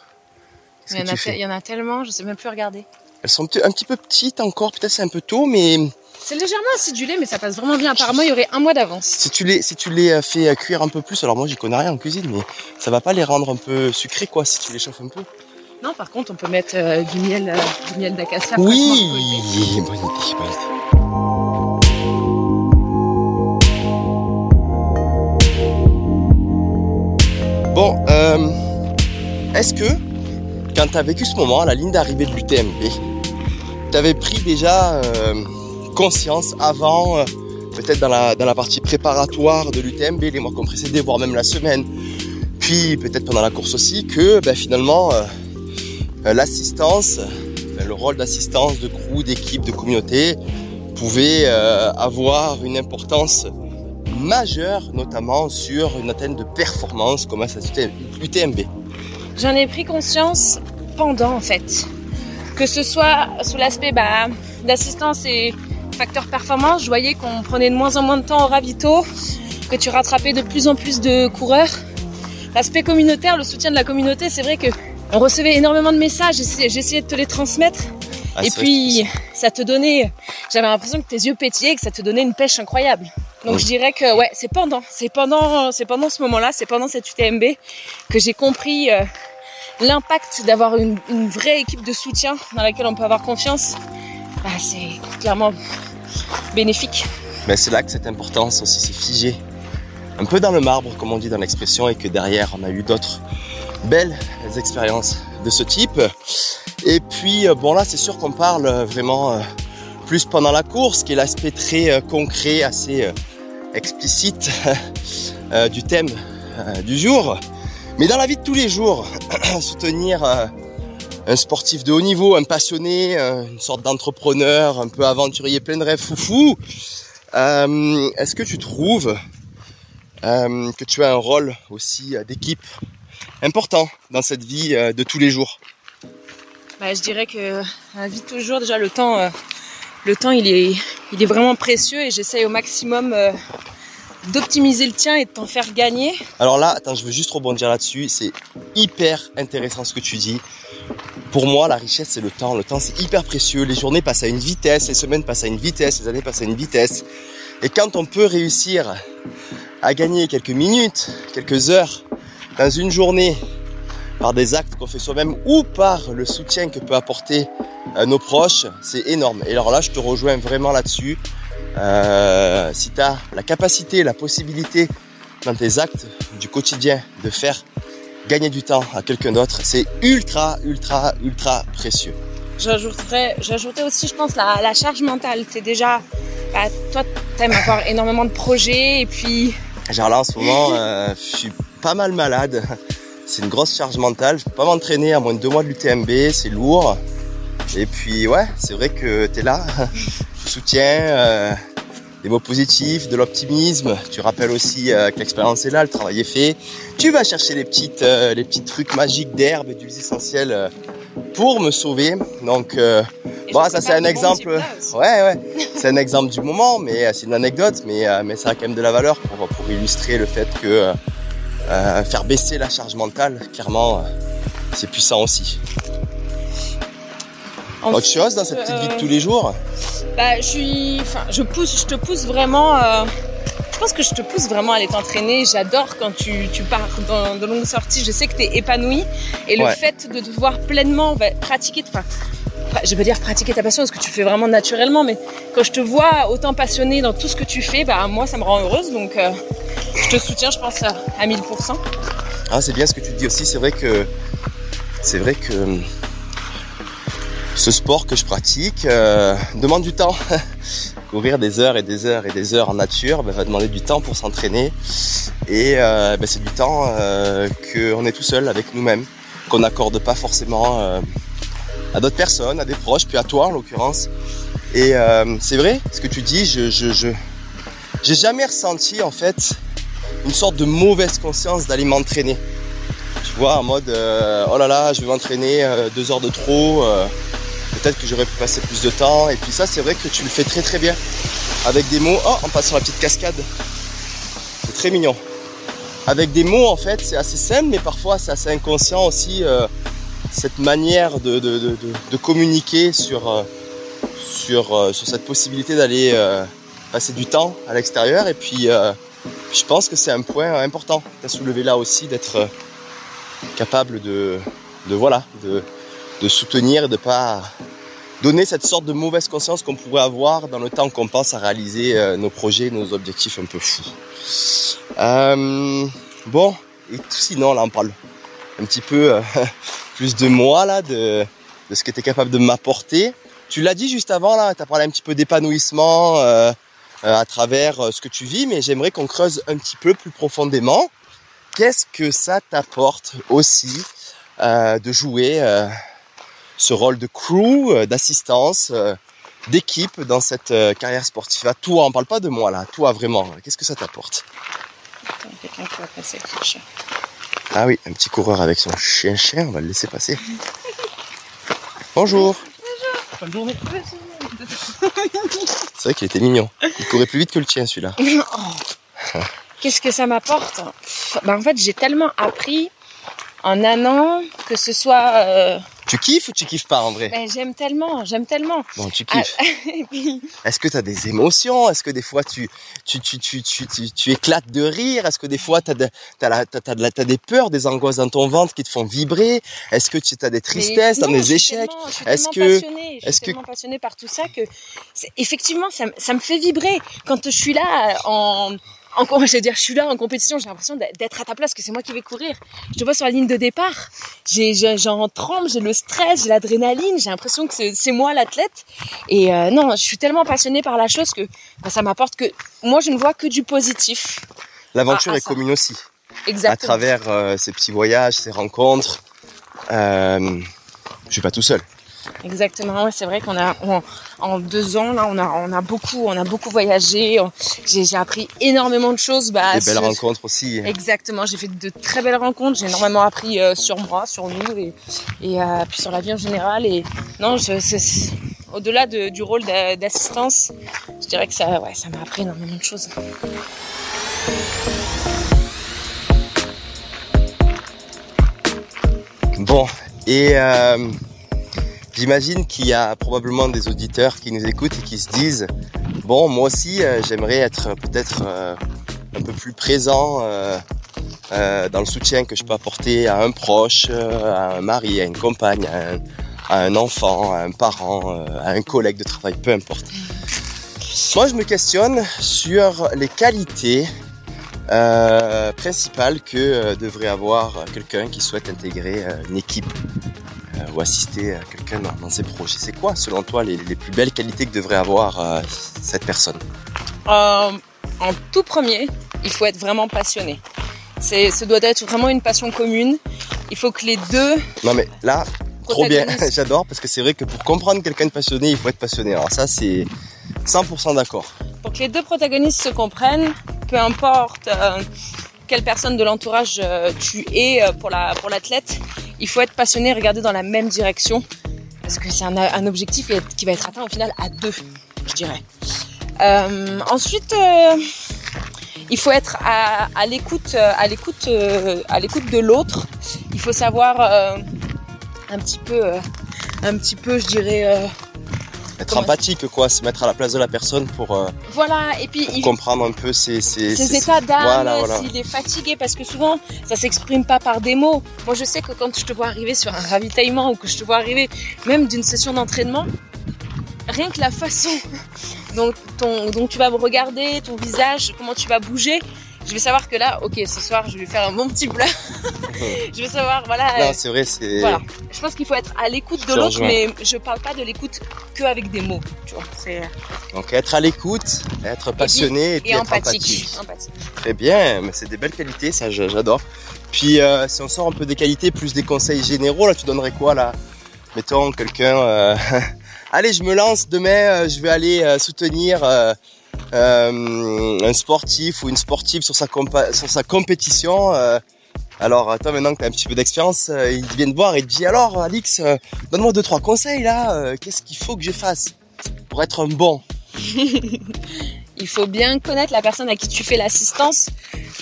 Il y, en a tu fais? te- il y en a tellement, je sais même plus regarder. Elles sont un petit- peu petites encore, peut-être c'est un peu tôt, mais C'est légèrement acidulé, mais ça passe vraiment bien. Apparemment, il y aurait un mois d'avance. si tu les, si tu les euh, fais cuire un peu plus, alors moi j'y connais rien en cuisine, mais ça va pas les rendre un peu sucrés quoi si tu les chauffes un peu? Non, par contre, on peut mettre euh, du miel, euh, du miel d'acacia. Oui, bonne idée, bonne idée. Bon, euh, est-ce que quand tu as vécu ce moment à la ligne d'arrivée de l'UTMB, tu avais pris déjà euh, conscience avant euh, peut-être dans la, dans la partie préparatoire de l'UTMB, les mois qu'on précédait, voire même la semaine, puis peut-être pendant la course aussi, que ben, finalement l'assistance, le rôle d'assistance, de crew, d'équipe, de communauté pouvait euh, avoir une importance majeure, notamment sur une atteinte de performance comme à cette UTMB. J'en ai pris conscience pendant en fait. Que ce soit sous l'aspect bah, d'assistance et facteur performance, je voyais qu'on prenait de moins en moins de temps au ravito, que tu rattrapais de plus en plus de coureurs. L'aspect communautaire, le soutien de la communauté, c'est vrai que on recevait énormément de messages, j'essayais de te les transmettre. Ah, et puis, vrai, ça te donnait, j'avais l'impression que tes yeux pétillaient, que ça te donnait une pêche incroyable. Donc Oui. je dirais que ouais, c'est pendant, c'est pendant, c'est pendant ce moment-là, c'est pendant cette UTMB que j'ai compris euh, l'impact d'avoir une, une vraie équipe de soutien dans laquelle on peut avoir confiance. Bah, c'est clairement bénéfique. Ben, c'est là que cette importance aussi s'est figée un peu dans le marbre, comme on dit dans l'expression, et que derrière on a eu d'autres belles expériences de ce type. Et puis, euh, bon là, c'est sûr qu'on parle euh, vraiment euh, plus pendant la course, qui est l'aspect très concret, assez explicite du thème du jour. Mais dans la vie de tous les jours, soutenir un sportif de haut niveau, un passionné, une sorte d'entrepreneur, un peu aventurier, plein de rêves foufou, est-ce que tu trouves que tu as un rôle aussi d'équipe important dans cette vie euh, de tous les jours Bah, je dirais que dans la vie de toujours, déjà le temps, euh, le temps, il est, il est vraiment précieux et j'essaye au maximum euh, d'optimiser le tien et de t'en faire gagner. Alors là, attends, je veux juste rebondir là-dessus. C'est hyper intéressant ce que tu dis. Pour moi, la richesse, c'est le temps. Le temps, c'est hyper précieux. Les journées passent à une vitesse, les semaines passent à une vitesse, les années passent à une vitesse. Et quand on peut réussir à gagner quelques minutes, quelques heures dans une journée par des actes qu'on fait soi-même ou par le soutien que peut apporter euh, nos proches, c'est énorme. Et alors là, je te rejoins vraiment là-dessus. Euh, si tu as la capacité, la possibilité dans tes actes du quotidien de faire gagner du temps à quelqu'un d'autre, c'est ultra, ultra, ultra précieux. J'ajouterais, j'ajouterais aussi, je pense, la, la charge mentale. C'est déjà, bah, toi, t'aimes avoir énormément de projets et puis, Genre là en ce moment, euh, je suis pas mal malade. C'est une grosse charge mentale. Je peux pas m'entraîner à moins de deux mois de l'UTMB, c'est lourd. Et puis ouais, c'est vrai que t'es là, tu soutiens, euh, des mots positifs, de l'optimisme. Tu rappelles aussi euh, que l'expérience est là, le travail est fait. Tu vas chercher les petites, euh, les petits trucs magiques d'herbe et d'huiles essentielles pour me sauver. Donc Bon, je ça c'est un exemple. tu. Ouais, ouais. C'est un exemple du moment, mais c'est une anecdote, mais mais ça a quand même de la valeur pour pour illustrer le fait que euh, faire baisser la charge mentale, clairement, euh, c'est puissant aussi. Autre Ensuite, chose dans cette petite vie de euh, tous les jours Bah, je suis, enfin, je pousse, je te pousse vraiment. je pense que je te pousse vraiment à aller t'entraîner. J'adore quand tu, tu pars dans de longues sorties. Je sais que tu es épanoui et le Ouais. fait de devoir pleinement bah, pratiquer, je veux dire pratiquer ta passion parce que tu fais vraiment naturellement, mais quand je te vois autant passionné dans tout ce que tu fais, bah moi ça me rend heureuse. Donc, euh, je te soutiens, je pense à, à 1000%. Ah, c'est bien ce que tu dis aussi. C'est vrai que c'est vrai que hum, ce sport que je pratique euh, demande du temps. Courir des heures et des heures et des heures en nature ben, va demander du temps pour s'entraîner. Et euh, ben, c'est du temps qu'on est tout seul avec nous-mêmes, qu'on n'accorde pas forcément à d'autres personnes, à des proches, puis à toi en l'occurrence. Et euh, c'est vrai, ce que tu dis, je, je, j'ai jamais ressenti en fait une sorte de mauvaise conscience d'aller m'entraîner. Tu vois, en mode euh, oh là là, je vais m'entraîner euh, deux heures de trop. Peut-être que j'aurais pu passer plus de temps. Et puis ça, c'est vrai que tu le fais très très bien. Avec des mots. Oh, on passe sur la petite cascade. C'est très mignon. Avec des mots, en fait, c'est assez simple, mais parfois c'est assez inconscient aussi. Cette manière de, communiquer sur, euh, euh, sur cette possibilité d'aller euh, passer du temps à l'extérieur. Et puis, je pense que c'est un point important as soulevé là aussi, d'être capable de, de, voilà, de, soutenir et de pas donner cette sorte de mauvaise conscience qu'on pourrait avoir dans le temps qu'on pense à réaliser nos projets, nos objectifs un peu fous. Bon, et tout sinon, là, on parle un petit peu plus de moi, là, de, de ce que tu es capable de m'apporter. Tu l'as dit juste avant, là, tu as parlé un petit peu d'épanouissement, euh, euh, à travers euh, ce que tu vis, mais j'aimerais qu'on creuse un petit peu plus profondément. Qu'est-ce que ça t'apporte aussi euh, de jouer euh, ce rôle de crew, d'assistance, d'équipe dans cette carrière sportive? À toi, on parle pas de moi là, toi vraiment. Qu'est-ce que ça t'apporte? Attends, quelqu'un qui va passer le. Ah oui, un petit coureur avec son chien-chien, on va le laisser passer. Bonjour. C'est vrai qu'il était mignon. Il courait plus vite que le tien celui-là. Oh. Qu'est-ce que ça m'apporte? Bah, En fait, j'ai tellement appris en un an que ce soit... euh, Tu kiffes ou tu kiffes pas en vrai? Ben, j'aime tellement, j'aime tellement. Bon, tu Ah, kiffes. puis, Est-ce que tu as des émotions? Est-ce que des fois tu, tu, tu, tu, tu, tu, tu éclates de rire? Est-ce que des fois tu as, de, t'as des peurs, des angoisses dans ton ventre qui te font vibrer? Est-ce que tu as des tristesses, des échecs? tellement- Je suis Est-ce tellement que- passionnée, je suis est-ce que- tellement passionnée par tout ça que effectivement ça, ça me fait vibrer. Quand je suis là en en, je veux dire, je suis là en compétition, j'ai l'impression d'être à ta place, que c'est moi qui vais courir. Je te vois sur la ligne de départ, j'ai, j'en tremble, j'ai le stress, j'ai l'adrénaline, j'ai l'impression que c'est, moi l'athlète. Et euh, non, je suis tellement passionnée par la chose que bah, ça m'apporte que moi je ne vois que du positif. L'aventure Ah, ah, est ça. commune aussi, à Exactement. travers euh, ces petits voyages, ces rencontres. Euh, je suis pas tout seul. Exactement, ouais, c'est vrai qu'on a on- en deux ans là, on a on a beaucoup on a beaucoup voyagé. J'ai appris énormément de choses. Bah, Des belles sur- rencontres aussi. Exactement, j'ai fait de très belles rencontres. J'ai énormément appris euh, sur moi, sur nous et et euh, puis sur la vie en général. Et non, au-delà de- du rôle d'a- d'assistance, je dirais que ça ouais ça m'a appris énormément de choses. Bon, et euh, j'imagine qu'il y a probablement des auditeurs qui nous écoutent et qui se disent, bon, moi aussi, euh, j'aimerais être peut-être euh, un peu plus présent euh, euh, dans le soutien que je peux apporter à un proche, euh, à un mari, à une compagne, à un, enfant, à un parent, euh, à un collègue de travail, peu importe. Moi, je me questionne sur les qualités euh, principales que euh, devrait avoir quelqu'un qui souhaite intégrer euh, une équipe euh, ou assister à quelqu'un dans, dans ses projets. C'est quoi, selon toi, les, les plus belles qualités que devrait avoir euh, cette personne? Euh, en tout premier, il faut être vraiment passionné. C'est, ce doit être vraiment une passion commune. Il faut que les deux Non, mais là, trop bien, j'adore, parce que c'est vrai que pour comprendre quelqu'un de passionné, il faut être passionné. Alors ça, c'est 100% d'accord. pour que les deux protagonistes se comprennent, peu importe euh, quelle personne de l'entourage euh, tu es euh, pour la pour l'athlète, il faut être passionné, regarder dans la même direction, parce que c'est un, objectif qui va être- atteint au final à deux, je dirais. Euh, ensuite, il faut être à, l'écoute, à l'écoute, à l'écoute de l'autre. Il faut savoir un petit peu, un petit peu, je dirais. Être empathique, quoi, se mettre à la place de la personne pour, euh, voilà, et puis pour il, comprendre un peu ses, ses, ses ses- états d'âme, Voilà, voilà. s'il est fatigué, parce que souvent ça s'exprime pas par des mots. Moi je sais que quand je te vois arriver sur un ravitaillement ou que je te vois arriver même d'une session d'entraînement, rien que la façon dont, ton, dont tu vas me regarder, ton visage, comment tu vas bouger, je vais savoir que là, ok, ce soir je vais faire un bon petit plat. je vais savoir, voilà. Non, euh, c'est vrai, c'est... voilà. Je pense qu'il faut être à l'écoute de l'autre, mais je parle pas de l'écoute que avec des mots. Tu vois, c'est Donc être à l'écoute, être passionné et, puis et être empathique. empathique. empathique. Très bien, mais c'est des belles qualités, ça j'adore. Puis euh, si on sort un peu des qualités, plus des conseils généraux, là tu donnerais quoi là? Mettons quelqu'un, euh, allez je me lance demain, euh, je vais aller euh, soutenir euh, un sportif ou une sportive sur sa, sur sa compétition. euh. alors toi maintenant que tu as un petit peu d'expérience, euh, il vient te voir et te dit alors Alix, euh, donne-moi deux trois conseils là, qu'est-ce qu'il faut que je fasse pour être un bon? il faut bien connaître la personne à qui tu fais l'assistance,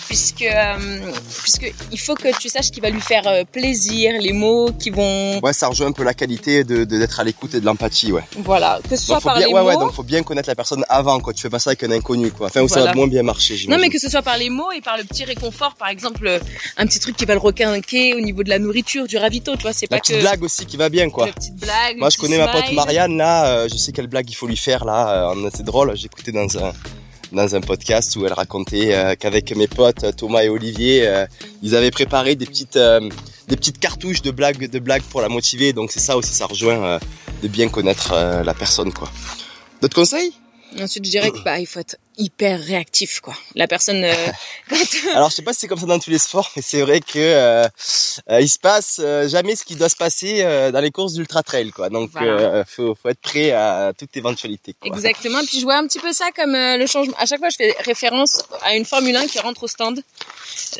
puisque, euh, puisque il faut que tu saches qu'il va lui faire euh, plaisir, les mots qui vont, Ouais, ça rejoint un peu la qualité de de- d'être à l'écoute et de l'empathie, ouais. voilà, que ce soit Donc, par bien, les ouais, mots. ouais, donc faut bien connaître la personne avant, quoi. Tu fais pas ça avec un inconnu, quoi. Enfin, où ça va moins bien marcher, non, j'imagine. mais que ce soit par les mots et par le petit réconfort, par exemple, euh, un petit truc qui va le requinquer au niveau de la nourriture, du ravito, tu vois, c'est La pas petite que blague aussi qui va bien, quoi. la petite blague. Moi, je connais ma pote. Marianne, là, euh, je sais quelle blague il faut lui faire, là. euh, C'est drôle, j'écoutais dans un, dans un podcast où elle racontait euh, qu'avec mes potes, Thomas et Olivier, euh, ils avaient préparé des petites, euh, des petites cartouches de blagues, de blagues pour la motiver. Donc, c'est ça aussi, ça rejoint euh, de bien connaître euh, la personne, quoi. D'autres conseils? Ensuite, je dirais que bah, il faut être hyper réactif quoi. La personne euh, quand- Alors je sais pas si c'est comme ça dans tous les sports, mais c'est vrai que euh, euh, il se passe euh, jamais ce qui doit se passer euh, dans les courses d'ultra trail, quoi. Donc Voilà. euh, faut, faut être prêt à toute éventualité. Quoi. Exactement. Puis je vois un petit peu ça comme euh, le changement. À chaque fois, je fais référence à une Formule 1 qui rentre au stand.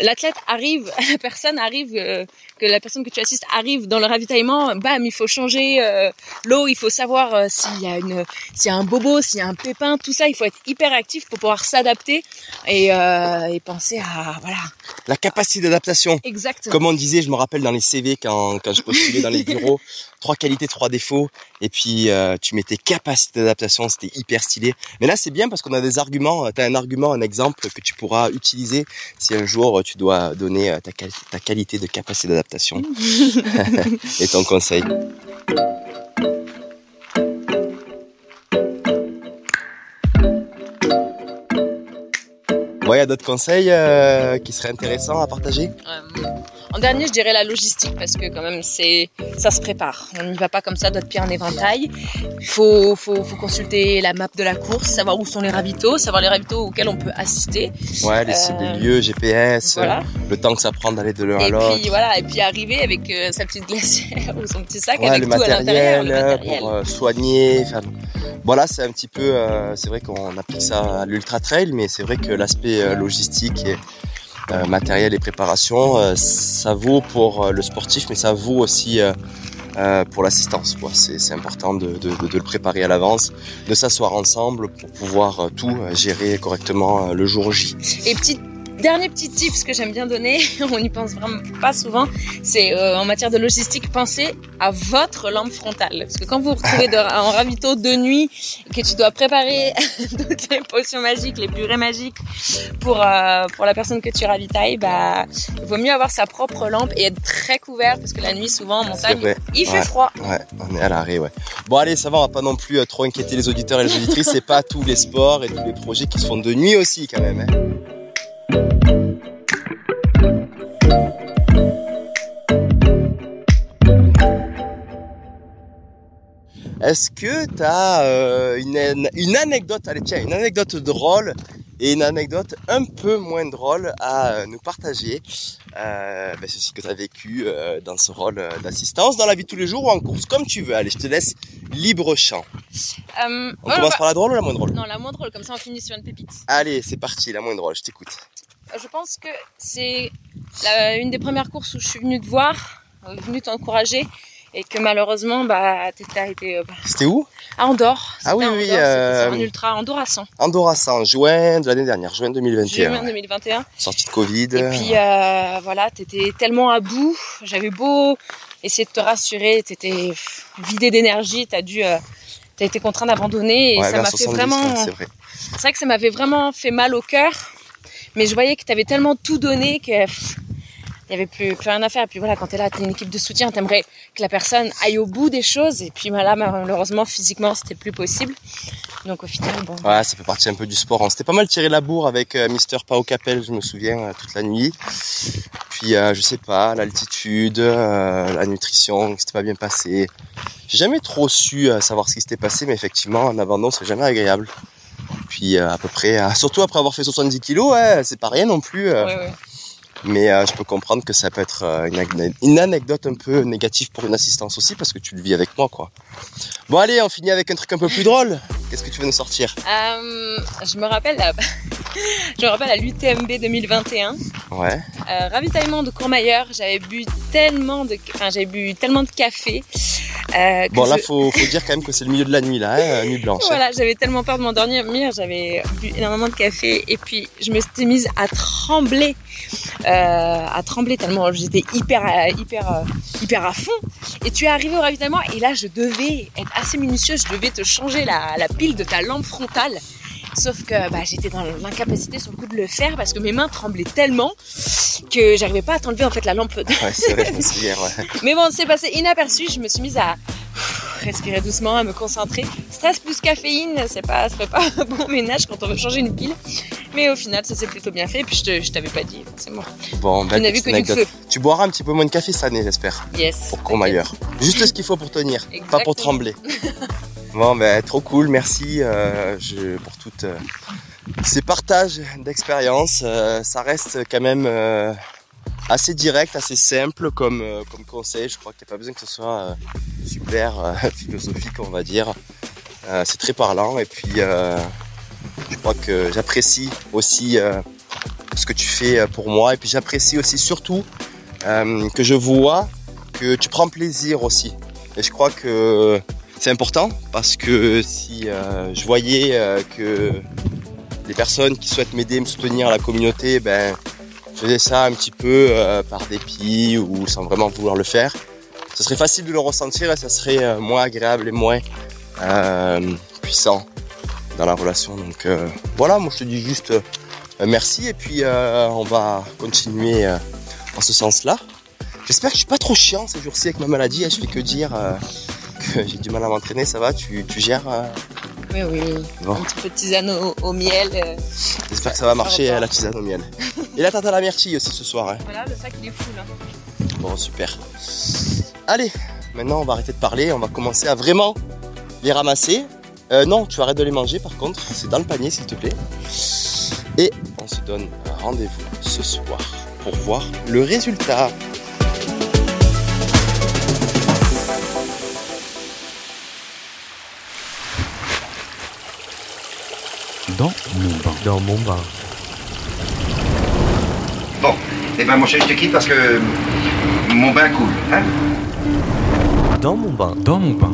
L'athlète arrive, la personne arrive, euh, que la personne que tu assistes arrive dans le ravitaillement. Bam, il faut changer euh, l'eau. Il faut savoir euh, s'il y a une, s'il y a un bobo, s'il y a un pépin, tout ça. Il faut être hyper actif pour pouvoir s'adapter et, euh, et penser à voilà. La capacité d'adaptation. Exactement. Comme on disait, je me rappelle dans les CV quand, quand je postulais dans les bureaux, trois qualités, trois défauts, et puis euh, tu mettais capacité d'adaptation, c'était hyper stylé. Mais là c'est bien parce qu'on a des arguments, tu as un argument, un exemple que tu pourras utiliser si un jour tu dois donner euh, ta, ta qualité de capacité d'adaptation et ton conseil. Bon, il y a d'autres conseils euh, qui seraient intéressants à partager? Euh, en dernier, je dirais la logistique parce que quand même, c'est ça se prépare. On n'y va pas comme ça, d'autres pieds en éventail. Il faut, faut, faut consulter la map de la course, savoir où sont les ravitaux, savoir les ravitaux auxquels on peut assister. Ouais, les, Euh, les lieux, GPS, Voilà. euh, le temps que ça prend d'aller de l'un à Et l'autre. puis voilà, et puis arriver avec euh, sa petite glacière ou son petit sac Ouais, avec le tout à l'intérieur, matériel, le euh, matériel. pour euh, soigner. Voilà, c'est un petit peu, c'est vrai qu'on applique ça à l'ultra trail, mais c'est vrai que l'aspect logistique et euh, matériel et préparation, euh, ça vaut pour euh, le sportif, mais ça vaut aussi euh, euh, pour l'assistance. C'est important de, de, de- le préparer à l'avance, de s'asseoir ensemble pour pouvoir euh, tout euh, gérer correctement euh, le jour J. Et petit dernier petit tips que j'aime bien donner, on n'y pense vraiment pas souvent, c'est euh, en matière de logistique, pensez à votre lampe frontale. Parce que quand vous vous retrouvez de- en ravito de nuit, et que tu dois préparer toutes les potions magiques, les purées magiques pour euh, pour la personne que tu ravitailles, bah il vaut mieux avoir sa propre lampe et être très couvert parce que la nuit souvent en montagne il fait Ouais. froid. Ouais, on est à l'arrêt, ouais. Bon, allez, ça va, on va pas non plus euh, trop inquiéter les auditeurs et les auditrices. C'est pas tous les sports et tous les projets qui se font de nuit aussi, quand même. hein. Est-ce que tu as une, an- une anecdote, allez tiens, une anecdote drôle et une anecdote un peu moins drôle à euh, nous partager euh, ben, ceci que tu as vécu euh, dans ce rôle euh, d'assistance dans la vie de tous les jours ou en course, comme tu veux. Allez, je te laisse libre champ. Euh, On ouais, commence bah- par la drôle ou la moins drôle? Non, la moins drôle, comme ça on finit sur une pépite. Allez, c'est parti, la moins drôle, je t'écoute. Je pense que c'est une des premières courses où je suis venue te voir, euh, venue t'encourager, et que malheureusement, bah, été euh, bah, C'était où? à Andorre. Ah oui, oui, euh, un ultra Andorra 100, Andorra 100, en juin de l'année dernière, juin 2021. juin 2021. Sortie de Covid. Et puis euh, voilà, t'étais tellement à bout. J'avais beau essayer de te rassurer, t'étais vidé d'énergie, t'as dû, euh, t'as été contraint d'abandonner et Ouais, ça m'a fait 70, vraiment. c'est vrai. Que ça m'avait vraiment fait mal au cœur, mais je voyais que tu avais tellement tout donné que pff, il y avait plus, plus rien à faire. Et puis voilà, quand tu es là, tu une équipe de soutien, t'aimerais que la personne aille au bout des choses. Et puis voilà, malheureusement, physiquement, c'était plus possible. Donc au final, bon. Ouais, ça fait partie un peu du sport. On s'était pas mal tiré la bourre avec euh, Mister Pao Capel, je me souviens, euh, toute la nuit. Puis, euh, je sais pas, l'altitude, euh, la nutrition, c'était pas bien passé. J'ai jamais trop su euh, savoir ce qui s'était passé, mais effectivement, un abandon, c'est jamais agréable. Puis, euh, à peu près, surtout après avoir fait 70 kilos, ouais, c'est pas rien non plus. Ouais, ouais. Mais euh, je peux comprendre que ça peut être euh, une, une anecdote un peu négative pour une assistance aussi, parce que tu le vis avec moi, quoi. Bon, allez, on finit avec un truc un peu plus drôle. Qu'est-ce que tu veux nous sortir Euh, je me rappelle la... je me rappelle à l'UTMB 2021. Ouais. Euh, ravitaillement de Courmayeur, j'avais bu tellement de, enfin j'avais bu tellement de café. euh, Bon, là, je- faut, faut dire quand même que c'est le milieu de la nuit, là, hein, nuit blanche. hein. Voilà, j'avais tellement peur de m'endormir, j'avais bu énormément de café et puis je me suis mise à trembler, à trembler tellement j'étais hyper, hyper, hyper à fond. Et tu es arrivé au ravitaillement et là je devais être assez minutieuse, je devais te changer la, la pile de ta lampe frontale. Sauf que bah, j'étais dans l'incapacité sur le coup de le faire parce que mes mains tremblaient tellement que j'arrivais pas à t'enlever en fait la lampe. Ouais, c'est vrai, je me souviens, ouais. Mais bon, c'est passé inaperçu. Je me suis mise à respirer doucement, à me concentrer. Stress plus caféine, c'est pas, ça fait pas un bon ménage quand on veut changer une pile. Mais au final, ça s'est plutôt bien fait. Et puis je, t'avais pas dit, forcément. Bon, n'as vu que du anecdote. feu. Tu boiras un petit peu moins de café cette année, j'espère. Yes. Pour Courmayeur. Juste ce qu'il faut pour tenir, pas pour trembler. Bon, ben, trop cool, merci euh, je, pour toutes, euh, ces partages d'expériences, euh, ça reste quand même assez direct, assez simple comme, euh, comme conseil. Je crois qu'il n'y a pas besoin que ce soit super philosophique, on va dire. c'est très parlant et puis je crois que j'apprécie aussi ce que tu fais pour moi et puis j'apprécie aussi surtout que je vois que tu prends plaisir aussi. Et je crois que c'est important parce que si je voyais que les personnes qui souhaitent m'aider, me soutenir, la communauté, ben, faisaient ça un petit peu euh, par dépit ou sans vraiment vouloir le faire. Ce serait facile de le ressentir et ça serait euh, moins agréable et moins euh, puissant dans la relation. Donc voilà, moi je te dis juste merci et puis on va continuer en ce sens-là. J'espère que je suis pas trop chiant ces jours-ci avec ma maladie. Hein. Je fais que dire que j'ai du mal à m'entraîner. Ça va tu, tu gères oui, oui. Un petit peu de tisane au, miel. Euh. J'espère que ça va marcher, la tisane au miel. Et la tarte à la myrtille aussi ce soir. Hein. Voilà, le sac il est fou là. Bon, super. Allez, maintenant on va arrêter de parler, on va commencer à vraiment les ramasser. Euh, non, tu arrêtes de les manger par contre, c'est dans le panier s'il te plaît. Et on se donne un rendez-vous ce soir pour voir le résultat. Dans mon bain. Dans mon bain. Bon, eh ben mon cher, je te quitte parce que mon bain coule, hein? Dans mon bain. Dans mon bain.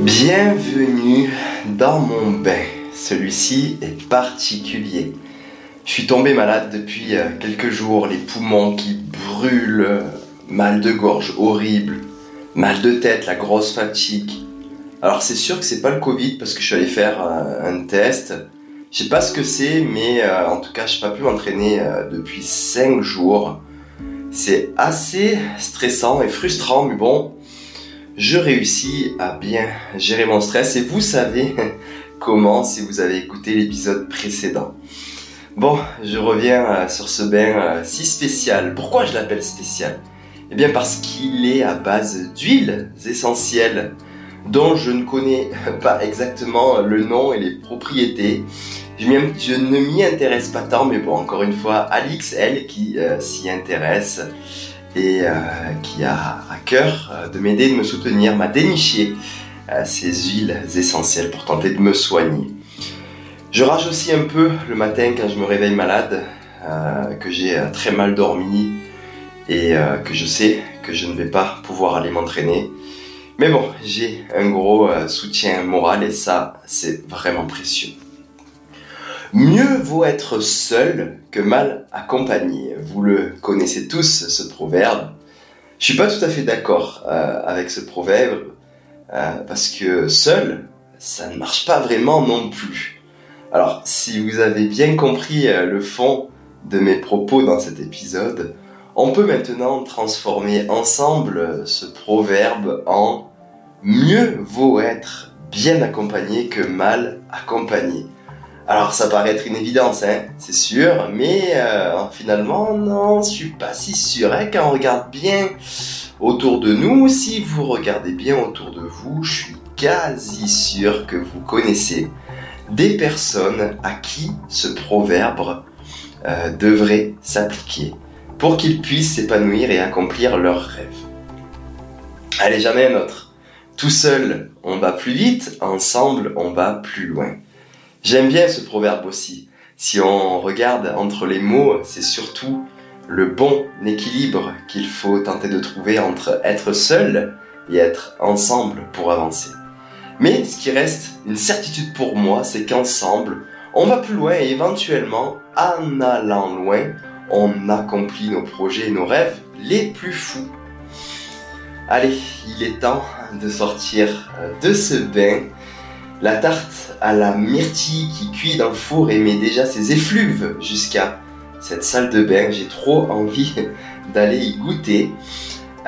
Bienvenue dans mon bain. Celui-ci est particulier. Je suis tombé malade depuis euh, quelques jours, les poumons qui brûlent, mal de gorge horrible, mal de tête, la grosse fatigue. Alors c'est sûr que c'est pas le Covid parce que je suis allé faire euh, un test. Je sais pas ce que c'est, mais euh, en tout cas, je n'ai pas pu m'entraîner euh, depuis 5 jours. C'est assez stressant et frustrant, mais bon, je réussis à bien gérer mon stress et vous savez comment si vous avez écouté l'épisode précédent. Bon, je reviens sur ce bain si spécial. Pourquoi je l'appelle spécial? Eh bien parce qu'il est à base d'huiles essentielles dont je ne connais pas exactement le nom et les propriétés. Je, ne m'y intéresse pas tant, mais bon, encore une fois, Alix, elle, qui euh, s'y intéresse et euh, qui a à cœur euh, de m'aider, de me soutenir, m'a déniché ces huiles essentielles pour tenter de me soigner. Je rage aussi un peu le matin quand je me réveille malade, que j'ai très mal dormi et que je sais que je ne vais pas pouvoir aller m'entraîner. Mais bon, j'ai un gros euh, soutien moral et ça, c'est vraiment précieux. Mieux vaut être seul que mal accompagné. Vous le connaissez tous, ce proverbe. Je suis pas tout à fait d'accord euh, avec ce proverbe euh, parce que seul, ça ne marche pas vraiment non plus. Alors, si vous avez bien compris le fond de mes propos dans cet épisode, on peut maintenant transformer ensemble ce proverbe en mieux vaut être bien accompagné que mal accompagné. Alors ça paraît être une évidence, hein, c'est sûr, mais euh, finalement non, je suis pas si sûr. Hein, quand on regarde bien autour de nous, si vous regardez bien autour de vous, je suis quasi sûr que vous connaissez des personnes à qui ce proverbe euh, devrait s'appliquer pour qu'ils puissent s'épanouir et accomplir leurs rêves. Allez, jamais un autre. Tout seul, on va plus vite, ensemble, on va plus loin. J'aime bien ce proverbe aussi. Si on regarde entre les mots, c'est surtout le bon équilibre qu'il faut tenter de trouver entre être seul et être ensemble pour avancer. Mais ce qui reste une certitude pour moi, c'est qu'ensemble, on va plus loin et éventuellement, en allant loin, on accomplit nos projets et nos rêves les plus fous. Allez, il est temps de sortir euh, de ce bain. La tarte à la myrtille qui cuit dans le four et met déjà ses effluves jusqu'à cette salle de bain. J'ai trop envie d'aller y goûter.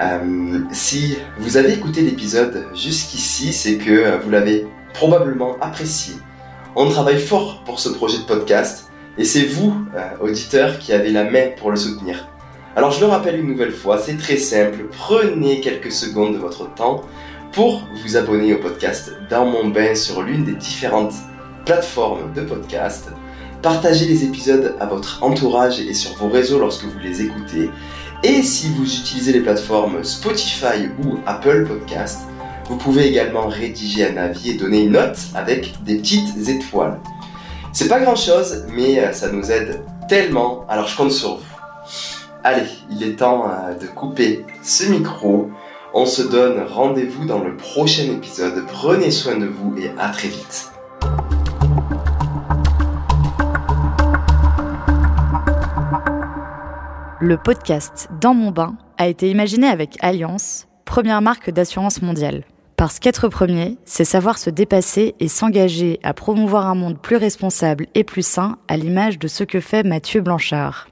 Euh, si vous avez écouté l'épisode jusqu'ici, c'est que vous l'avez probablement apprécié. On travaille fort pour ce projet de podcast et c'est vous, euh, auditeurs, qui avez la main pour le soutenir. Alors je le rappelle une nouvelle fois, c'est très simple, prenez quelques secondes de votre temps pour vous abonner au podcast Dans mon bain sur l'une des différentes plateformes de podcast. Partagez les épisodes à votre entourage et sur vos réseaux lorsque vous les écoutez. Et si vous utilisez les plateformes Spotify ou Apple Podcast, vous pouvez également rédiger un avis et donner une note avec des petites étoiles. C'est pas grand chose, mais euh, ça nous aide tellement, alors je compte sur vous. Allez, il est temps euh, de couper ce micro. On se donne rendez-vous dans le prochain épisode. Prenez soin de vous et à très vite. Le podcast Dans mon bain a été imaginé avec Alliance, première marque d'assurance mondiale. Parce qu'être premier, c'est savoir se dépasser et s'engager à promouvoir un monde plus responsable et plus sain à l'image de ce que fait Mathieu Blanchard.